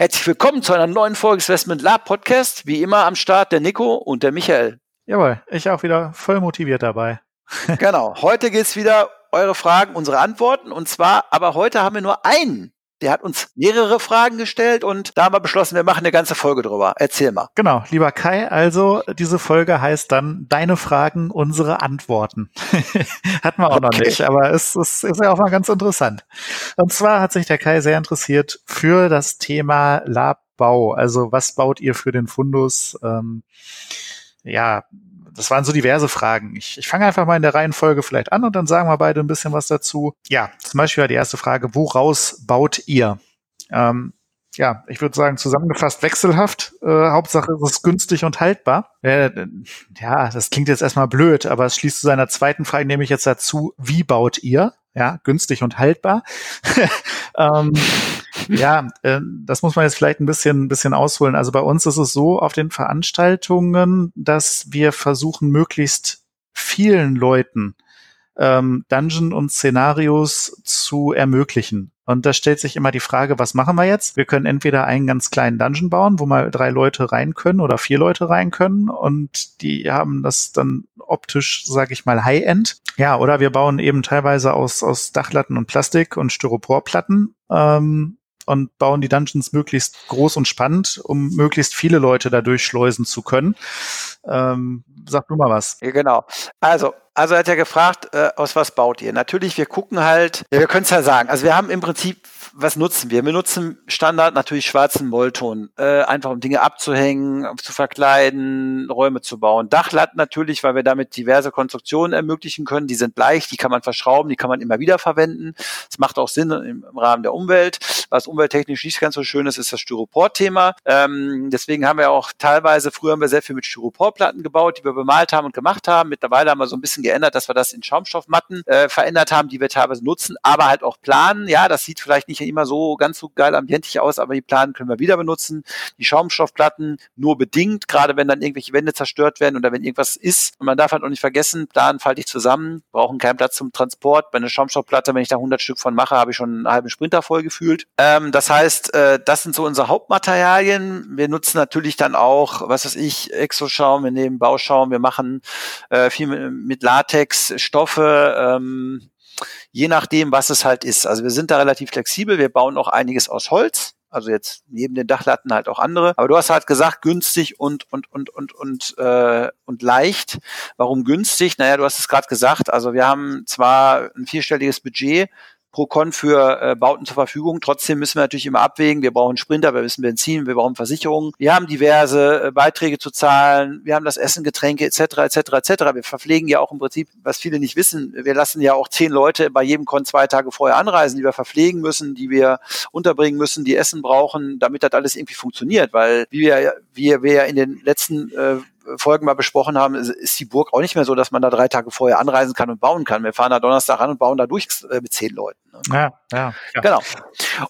Herzlich willkommen zu einer neuen Folge des Investment Lab Podcast. Wie immer am Start der Nico und der Michael. Jawohl, ich auch wieder voll motiviert dabei. genau, heute geht's wieder eure Fragen, unsere Antworten. Und zwar, aber heute haben wir nur einen der hat uns mehrere Fragen gestellt und da haben wir beschlossen, wir machen eine ganze Folge drüber. Erzähl mal. Genau, lieber Kai, also diese Folge heißt dann Deine Fragen, unsere Antworten. Hatten wir auch okay. noch nicht, aber es, es ist ja auch mal ganz interessant. Und zwar hat sich der Kai sehr interessiert für das Thema Labbau. Also was baut ihr für den Fundus? Ähm, ja, das waren so diverse Fragen. Ich, ich fange einfach mal in der Reihenfolge vielleicht an und dann sagen wir beide ein bisschen was dazu. Ja, zum Beispiel war die erste Frage, woraus baut ihr? Ähm, ja, ich würde sagen, zusammengefasst wechselhaft. Äh, Hauptsache es ist günstig und haltbar. Äh, ja, das klingt jetzt erstmal blöd, aber es schließt zu seiner zweiten Frage nämlich jetzt dazu, wie baut ihr? Ja, günstig und haltbar. ähm, ja, äh, das muss man jetzt vielleicht ein bisschen, ein bisschen ausholen. Also bei uns ist es so auf den Veranstaltungen, dass wir versuchen, möglichst vielen Leuten ähm, Dungeon und Szenarios zu ermöglichen. Und da stellt sich immer die Frage, was machen wir jetzt? Wir können entweder einen ganz kleinen Dungeon bauen, wo mal drei Leute rein können oder vier Leute rein können und die haben das dann optisch, sage ich mal, High-End. Ja, oder wir bauen eben teilweise aus, aus Dachlatten und Plastik und Styroporplatten. Ähm, und bauen die Dungeons möglichst groß und spannend, um möglichst viele Leute da durchschleusen zu können. Ähm, sag du mal was. Ja, genau. Also, also er hat ja gefragt, äh, aus was baut ihr? Natürlich, wir gucken halt, ja, wir können es ja sagen. Also wir haben im Prinzip was nutzen wir? Wir nutzen Standard natürlich schwarzen Mollton, äh, einfach um Dinge abzuhängen, zu verkleiden, Räume zu bauen. Dachlatten natürlich, weil wir damit diverse Konstruktionen ermöglichen können. Die sind leicht, die kann man verschrauben, die kann man immer wieder verwenden. Das macht auch Sinn im, Rahmen der Umwelt. Was umwelttechnisch nicht ganz so schön ist, ist das Styropor-Thema. Ähm, deswegen haben wir auch teilweise, früher haben wir sehr viel mit Styroporplatten gebaut, die wir bemalt haben und gemacht haben. Mittlerweile haben wir so ein bisschen geändert, dass wir das in Schaumstoffmatten äh, verändert haben, die wir teilweise nutzen, aber halt auch planen. Ja, das sieht vielleicht nicht immer so ganz so geil ambientig aus, aber die Planen können wir wieder benutzen. Die Schaumstoffplatten nur bedingt, gerade wenn dann irgendwelche Wände zerstört werden oder wenn irgendwas ist. Und man darf halt auch nicht vergessen, Planen falte ich zusammen, brauchen keinen Platz zum Transport. Bei einer Schaumstoffplatte, wenn ich da 100 Stück von mache, habe ich schon einen halben Sprinter voll gefühlt. Ähm, das heißt, äh, das sind so unsere Hauptmaterialien. Wir nutzen natürlich dann auch, was weiß ich, Exoschaum, wir nehmen Bauschaum, wir machen äh, viel mit, mit Latex, Stoffe, ähm, je nachdem, was es halt ist. Also wir sind da relativ flexibel. Wir bauen auch einiges aus Holz. Also jetzt neben den Dachlatten halt auch andere. Aber du hast halt gesagt, günstig und und und und und äh, und leicht. Warum günstig? Naja, du hast es gerade gesagt. Also wir haben zwar ein vierstelliges Budget, pro Con für äh, Bauten zur Verfügung. Trotzdem müssen wir natürlich immer abwägen. Wir brauchen Sprinter, wir müssen Benzin, wir brauchen Versicherungen. Wir haben diverse äh, Beiträge zu zahlen. Wir haben das Essen, Getränke etc. etc. etc. Wir verpflegen ja auch im Prinzip, was viele nicht wissen. Wir lassen ja auch zehn Leute bei jedem Con zwei Tage vorher anreisen, die wir verpflegen müssen, die wir unterbringen müssen, die Essen brauchen, damit das alles irgendwie funktioniert. Weil wie wir, wie wir in den letzten äh, Folgen mal besprochen haben, ist die Burg auch nicht mehr so, dass man da drei Tage vorher anreisen kann und bauen kann. Wir fahren da Donnerstag an und bauen da durch äh, mit zehn Leuten. Ja, ja, ja. Genau.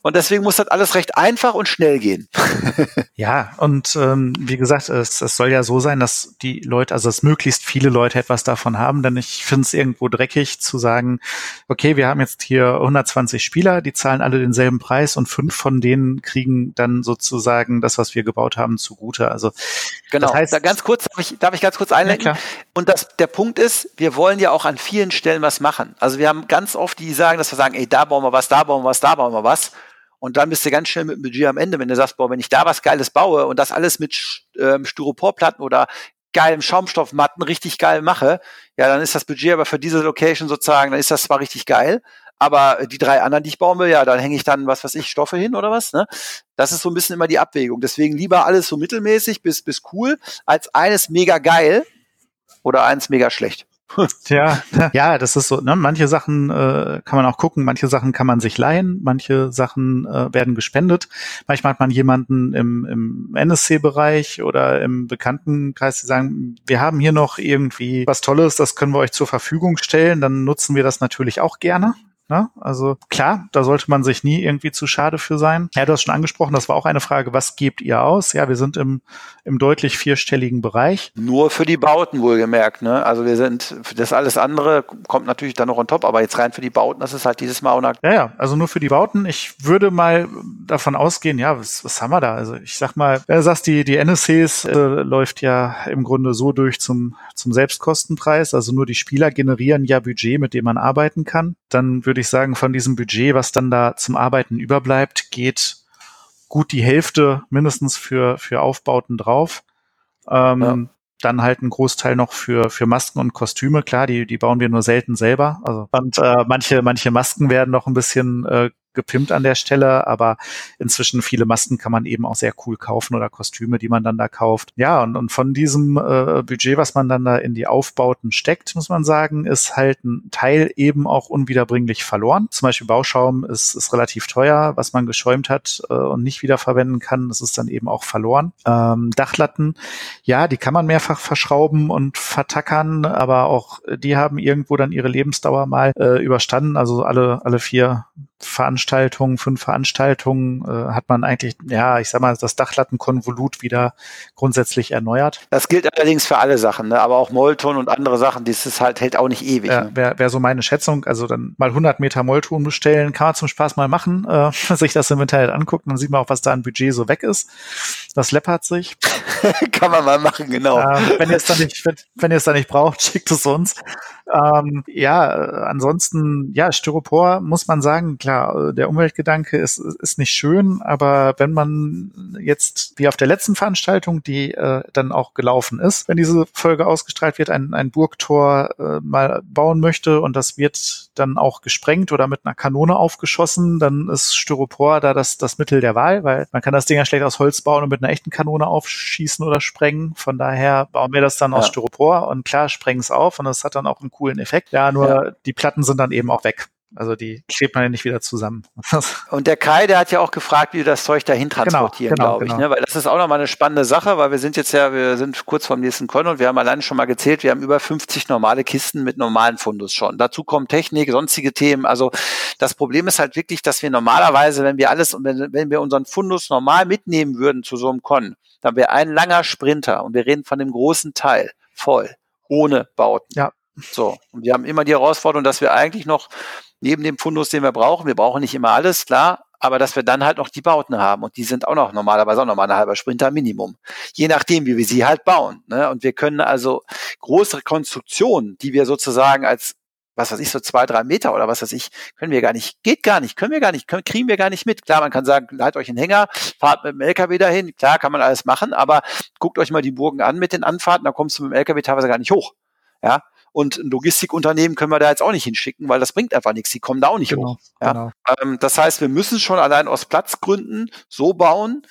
Und deswegen muss das alles recht einfach und schnell gehen. ja, und ähm, wie gesagt, es, es soll ja so sein, dass die Leute, also dass möglichst viele Leute etwas davon haben, denn ich finde es irgendwo dreckig zu sagen, okay, wir haben jetzt hier 120 Spieler, die zahlen alle denselben Preis und fünf von denen kriegen dann sozusagen das, was wir gebaut haben, zugute. Also genau. Das heißt, da ganz kurz darf ich, darf ich ganz kurz einlenken? Ja, und das, der Punkt ist, wir wollen ja auch an vielen Stellen was machen. Also wir haben ganz oft die sagen, dass wir sagen, ey, da bauen wir was, da bauen wir was, da bauen wir was. Und dann bist du ganz schnell mit dem Budget am Ende, wenn du sagst, boah, wenn ich da was Geiles baue und das alles mit ähm, Styroporplatten oder geilem Schaumstoffmatten richtig geil mache, ja, dann ist das Budget aber für diese Location sozusagen, dann ist das zwar richtig geil, aber die drei anderen, die ich bauen will, ja, dann hänge ich dann, was weiß ich, Stoffe hin oder was, ne? Das ist so ein bisschen immer die Abwägung. Deswegen lieber alles so mittelmäßig bis, bis cool, als eines mega geil oder eins mega schlecht. ja, ja, das ist so. Ne? Manche Sachen äh, kann man auch gucken, manche Sachen kann man sich leihen, manche Sachen äh, werden gespendet. Manchmal hat man jemanden im, im NSC-Bereich oder im Bekanntenkreis, die sagen, wir haben hier noch irgendwie was Tolles, das können wir euch zur Verfügung stellen. Dann nutzen wir das natürlich auch gerne. Ne? Also klar, da sollte man sich nie irgendwie zu schade für sein. Ja, du hast schon angesprochen, das war auch eine Frage, was gebt ihr aus? Ja, wir sind im, im deutlich vierstelligen Bereich. Nur für die Bauten wohlgemerkt. Ne? Also wir sind, das alles andere kommt natürlich dann noch on top, aber jetzt rein für die Bauten, das ist halt dieses Mal auch Ja, ja, also nur für die Bauten. Ich würde mal davon ausgehen, ja, was, was haben wir da? Also ich sag mal, wenn du sagst, die, die NSCs äh, läuft ja im Grunde so durch zum, zum Selbstkostenpreis. Also nur die Spieler generieren ja Budget, mit dem man arbeiten kann. Dann würde würde ich sagen, von diesem Budget, was dann da zum Arbeiten überbleibt, geht gut die Hälfte mindestens für, für Aufbauten drauf. Ähm, ja. Dann halt ein Großteil noch für, für Masken und Kostüme. Klar, die, die bauen wir nur selten selber. Also, und äh, manche, manche Masken werden noch ein bisschen äh, gepimpt an der Stelle, aber inzwischen viele Masken kann man eben auch sehr cool kaufen oder Kostüme, die man dann da kauft. Ja, und, und von diesem äh, Budget, was man dann da in die Aufbauten steckt, muss man sagen, ist halt ein Teil eben auch unwiederbringlich verloren. Zum Beispiel Bauschaum ist, ist relativ teuer, was man geschäumt hat äh, und nicht wieder verwenden kann, das ist dann eben auch verloren. Ähm, Dachlatten, ja, die kann man mehrfach verschrauben und vertackern, aber auch die haben irgendwo dann ihre Lebensdauer mal äh, überstanden. Also alle, alle vier Veranstaltungen, fünf Veranstaltungen äh, hat man eigentlich, ja, ich sag mal, das Dachlattenkonvolut wieder grundsätzlich erneuert. Das gilt allerdings für alle Sachen, ne? aber auch Molton und andere Sachen, dieses halt hält auch nicht ewig. Ja, ne? Wäre wär so meine Schätzung, also dann mal 100 Meter Molton bestellen, kann man zum Spaß mal machen, äh, sich das im Internet anguckt, dann sieht man auch, was da an Budget so weg ist. Das läppert sich. kann man mal machen, genau. Äh, wenn ihr es dann nicht, wenn, wenn ihr es dann nicht braucht, schickt es uns. Ähm, ja, ansonsten, ja, Styropor muss man sagen, klar, der Umweltgedanke ist, ist nicht schön, aber wenn man jetzt, wie auf der letzten Veranstaltung, die äh, dann auch gelaufen ist, wenn diese Folge ausgestrahlt wird, ein, ein Burgtor äh, mal bauen möchte und das wird dann auch gesprengt oder mit einer Kanone aufgeschossen, dann ist Styropor da das, das Mittel der Wahl, weil man kann das Ding ja schlecht aus Holz bauen und mit einer echten Kanone aufschießen oder sprengen. Von daher bauen wir das dann ja. aus Styropor und klar, sprengen es auf und das hat dann auch einen coolen Effekt. Ja, nur ja. die Platten sind dann eben auch weg. Also die klebt man ja nicht wieder zusammen. Und der Kai, der hat ja auch gefragt, wie wir das Zeug dahin genau, transportieren, genau, genau, glaube ich. Genau. Ne? Weil das ist auch nochmal eine spannende Sache, weil wir sind jetzt ja, wir sind kurz vorm nächsten Con und wir haben alleine schon mal gezählt, wir haben über 50 normale Kisten mit normalen Fundus schon. Dazu kommen Technik, sonstige Themen. Also das Problem ist halt wirklich, dass wir normalerweise, wenn wir alles, wenn, wenn wir unseren Fundus normal mitnehmen würden zu so einem Con, dann wäre ein langer Sprinter und wir reden von dem großen Teil voll, ohne Bauten. Ja. So. Und wir haben immer die Herausforderung, dass wir eigentlich noch neben dem Fundus, den wir brauchen, wir brauchen nicht immer alles, klar, aber dass wir dann halt noch die Bauten haben und die sind auch noch normalerweise auch nochmal ein halber Sprinter Minimum. Je nachdem, wie wir sie halt bauen. Ne? Und wir können also größere Konstruktionen, die wir sozusagen als was weiß ich, so zwei, drei Meter oder was weiß ich, können wir gar nicht, geht gar nicht, können wir gar nicht, können, kriegen wir gar nicht mit. Klar, man kann sagen, leitet euch einen Hänger, fahrt mit dem LKW dahin, klar, kann man alles machen, aber guckt euch mal die Burgen an mit den Anfahrten, da kommst du mit dem LKW teilweise gar nicht hoch. Ja, und ein Logistikunternehmen können wir da jetzt auch nicht hinschicken, weil das bringt einfach nichts. Die kommen da auch nicht genau, hoch. Ja? Genau. Ähm, das heißt, wir müssen schon allein aus Platzgründen so bauen,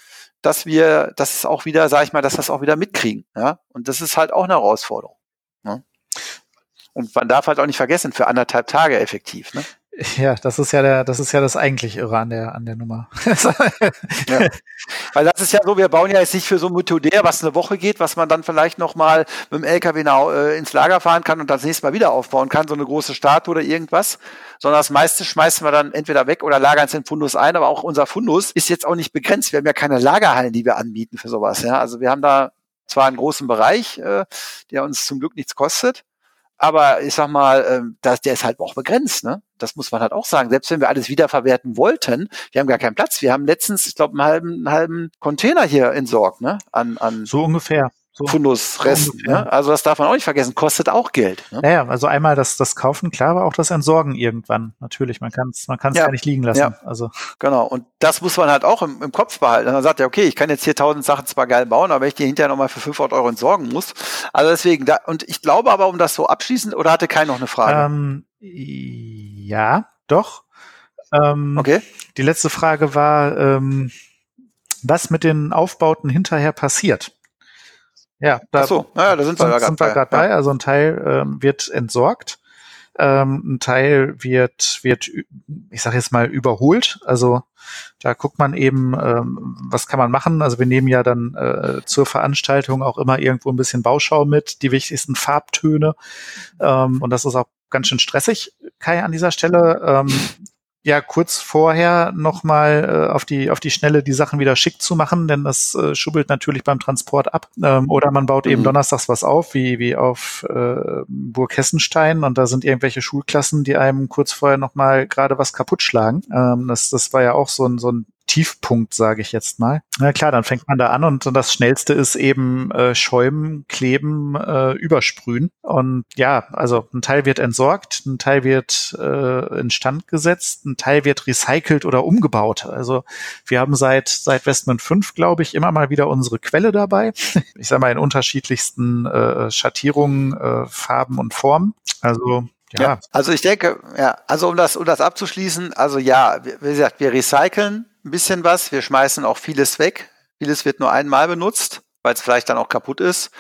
dass wir das auch wieder, sag ich mal, dass das auch wieder mitkriegen. Ja? Und das ist halt auch eine Herausforderung. Ne? Und man darf halt auch nicht vergessen, für anderthalb Tage effektiv. Ne? Ja, das ist ja der, das ist ja das eigentlich Irre an der, an der Nummer. ja. Weil das ist ja so, wir bauen ja jetzt nicht für so ein Mutodär, was eine Woche geht, was man dann vielleicht nochmal mit dem LKW nach, äh, ins Lager fahren kann und das nächste Mal wieder aufbauen kann, so eine große Statue oder irgendwas, sondern das meiste schmeißen wir dann entweder weg oder lagern es in Fundus ein, aber auch unser Fundus ist jetzt auch nicht begrenzt. Wir haben ja keine Lagerhallen, die wir anbieten für sowas, ja. Also wir haben da zwar einen großen Bereich, äh, der uns zum Glück nichts kostet, aber ich sag mal, ähm, das, der ist halt auch begrenzt, ne? Das muss man halt auch sagen. Selbst wenn wir alles wiederverwerten wollten, wir haben gar keinen Platz. Wir haben letztens, ich glaube, einen halben, einen halben Container hier entsorgt, ne? An, an so ungefähr so, Fundusresten. So ne? Also das darf man auch nicht vergessen, kostet auch Geld. Ne? Ja, also einmal das, das Kaufen, klar, aber auch das Entsorgen irgendwann. Natürlich, man kann es man kann's ja. gar nicht liegen lassen. Ja. Also. Genau, und das muss man halt auch im, im Kopf behalten. Man sagt ja, okay, ich kann jetzt hier tausend Sachen zwar geil bauen, aber wenn ich die hinterher nochmal für 500 Euro entsorgen muss. Also deswegen, da, und ich glaube aber, um das so abschließend, oder hatte keiner noch eine Frage? Ähm, ja, doch. Ähm, okay. Die letzte Frage war, ähm, was mit den Aufbauten hinterher passiert. Ja, da, Ach so, naja, da sind wir, sind, wir gerade bei. Also ein Teil ähm, wird entsorgt, ähm, ein Teil wird, wird, ich sage jetzt mal, überholt. Also da guckt man eben, ähm, was kann man machen. Also wir nehmen ja dann äh, zur Veranstaltung auch immer irgendwo ein bisschen Bauschau mit, die wichtigsten Farbtöne. Ähm, und das ist auch ganz schön stressig, Kai, an dieser Stelle. Ähm, ja kurz vorher nochmal äh, auf die auf die Schnelle die Sachen wieder schick zu machen, denn das äh, schubbelt natürlich beim Transport ab. Ähm, oder man baut mhm. eben donnerstags was auf, wie wie auf äh, Burg Hessenstein und da sind irgendwelche Schulklassen, die einem kurz vorher nochmal gerade was kaputt schlagen. Ähm, das das war ja auch so ein so ein Tiefpunkt, sage ich jetzt mal. Na klar, dann fängt man da an und, das Schnellste ist eben äh, schäumen, kleben, äh, übersprühen. Und ja, also ein Teil wird entsorgt, ein Teil wird äh, instand gesetzt, ein Teil wird recycelt oder umgebaut. Also wir haben seit seit Westman 5, glaube ich, immer mal wieder unsere Quelle dabei. Ich sage mal in unterschiedlichsten äh, Schattierungen, äh, Farben und Formen. Also ja. ja. Also ich denke, ja, also um das, um das abzuschließen, also ja, wie gesagt, wir recyceln ein bisschen was, wir schmeißen auch vieles weg. Vieles wird nur einmal benutzt, weil es vielleicht dann auch kaputt ist.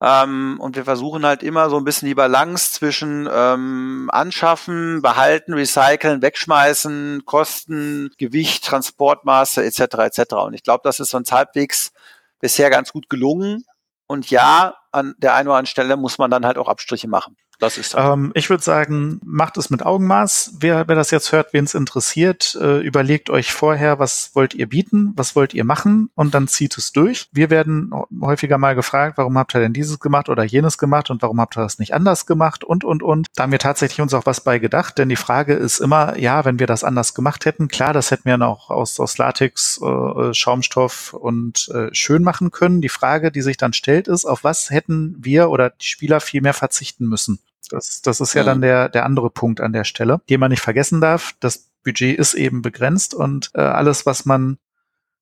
Ähm, und wir versuchen halt immer so ein bisschen die Balance zwischen ähm, anschaffen, behalten, recyceln, wegschmeißen, Kosten, Gewicht, Transportmaße etc. etc. Und ich glaube, das ist uns halbwegs bisher ganz gut gelungen. Und ja, an der einen oder anderen Stelle muss man dann halt auch Abstriche machen. Das ist ähm, ich würde sagen, macht es mit Augenmaß. Wer, wer das jetzt hört, wen es interessiert, äh, überlegt euch vorher, was wollt ihr bieten, was wollt ihr machen und dann zieht es durch. Wir werden häufiger mal gefragt, warum habt ihr denn dieses gemacht oder jenes gemacht und warum habt ihr das nicht anders gemacht und, und, und. Da haben wir tatsächlich uns auch was bei gedacht, denn die Frage ist immer, ja, wenn wir das anders gemacht hätten, klar, das hätten wir noch aus, aus Latex, äh, Schaumstoff und äh, schön machen können. Die Frage, die sich dann stellt, ist, auf was hätten wir oder die Spieler viel mehr verzichten müssen? Das, das ist ja, ja dann der, der andere Punkt an der Stelle, den man nicht vergessen darf. Das Budget ist eben begrenzt und äh, alles, was man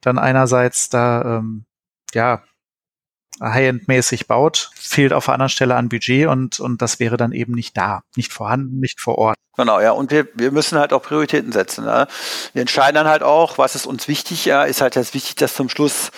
dann einerseits da ähm, ja High-End-mäßig baut, fehlt auf einer anderen Stelle an Budget und, und das wäre dann eben nicht da, nicht vorhanden, nicht vor Ort. Genau, ja, und wir, wir müssen halt auch Prioritäten setzen. Ne? Wir entscheiden dann halt auch, was ist uns wichtig, ja, ist halt jetzt wichtig, dass zum Schluss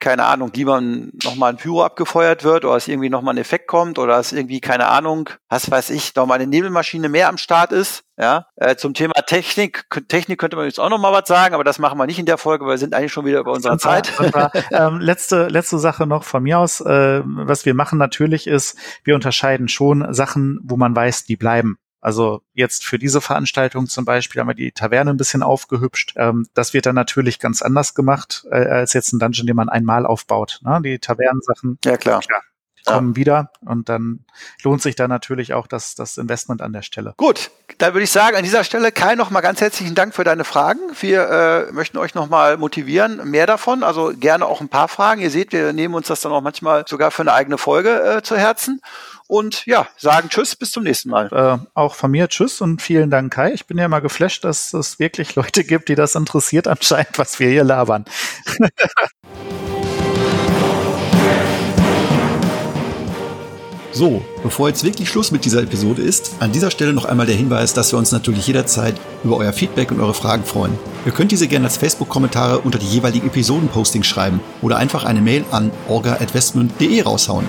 keine Ahnung, lieber nochmal ein Pyro abgefeuert wird oder es irgendwie nochmal ein Effekt kommt oder es irgendwie, keine Ahnung, was weiß ich, nochmal eine Nebelmaschine mehr am Start ist. Ja, äh, zum Thema Technik, Technik könnte man jetzt auch nochmal was sagen, aber das machen wir nicht in der Folge, weil wir sind eigentlich schon wieder über unserer Zeit. ähm, letzte, letzte Sache noch von mir aus, äh, was wir machen natürlich ist, wir unterscheiden schon Sachen, wo man weiß, die bleiben. Also jetzt für diese Veranstaltung zum Beispiel haben wir die Taverne ein bisschen aufgehübscht. Ähm, das wird dann natürlich ganz anders gemacht äh, als jetzt ein Dungeon, den man einmal aufbaut. Ne? Die Tavernensachen. Ja klar. klar kommen wieder und dann lohnt sich da natürlich auch das, das Investment an der Stelle. Gut, dann würde ich sagen, an dieser Stelle Kai nochmal ganz herzlichen Dank für deine Fragen. Wir äh, möchten euch nochmal motivieren, mehr davon, also gerne auch ein paar Fragen. Ihr seht, wir nehmen uns das dann auch manchmal sogar für eine eigene Folge äh, zu Herzen. Und ja, sagen Tschüss, bis zum nächsten Mal. Äh, auch von mir Tschüss und vielen Dank, Kai. Ich bin ja mal geflasht, dass es wirklich Leute gibt, die das interessiert anscheinend, was wir hier labern. So, bevor jetzt wirklich Schluss mit dieser Episode ist, an dieser Stelle noch einmal der Hinweis, dass wir uns natürlich jederzeit über euer Feedback und eure Fragen freuen. Ihr könnt diese gerne als Facebook-Kommentare unter die jeweiligen Episoden-Postings schreiben oder einfach eine Mail an orga.westmund.de raushauen.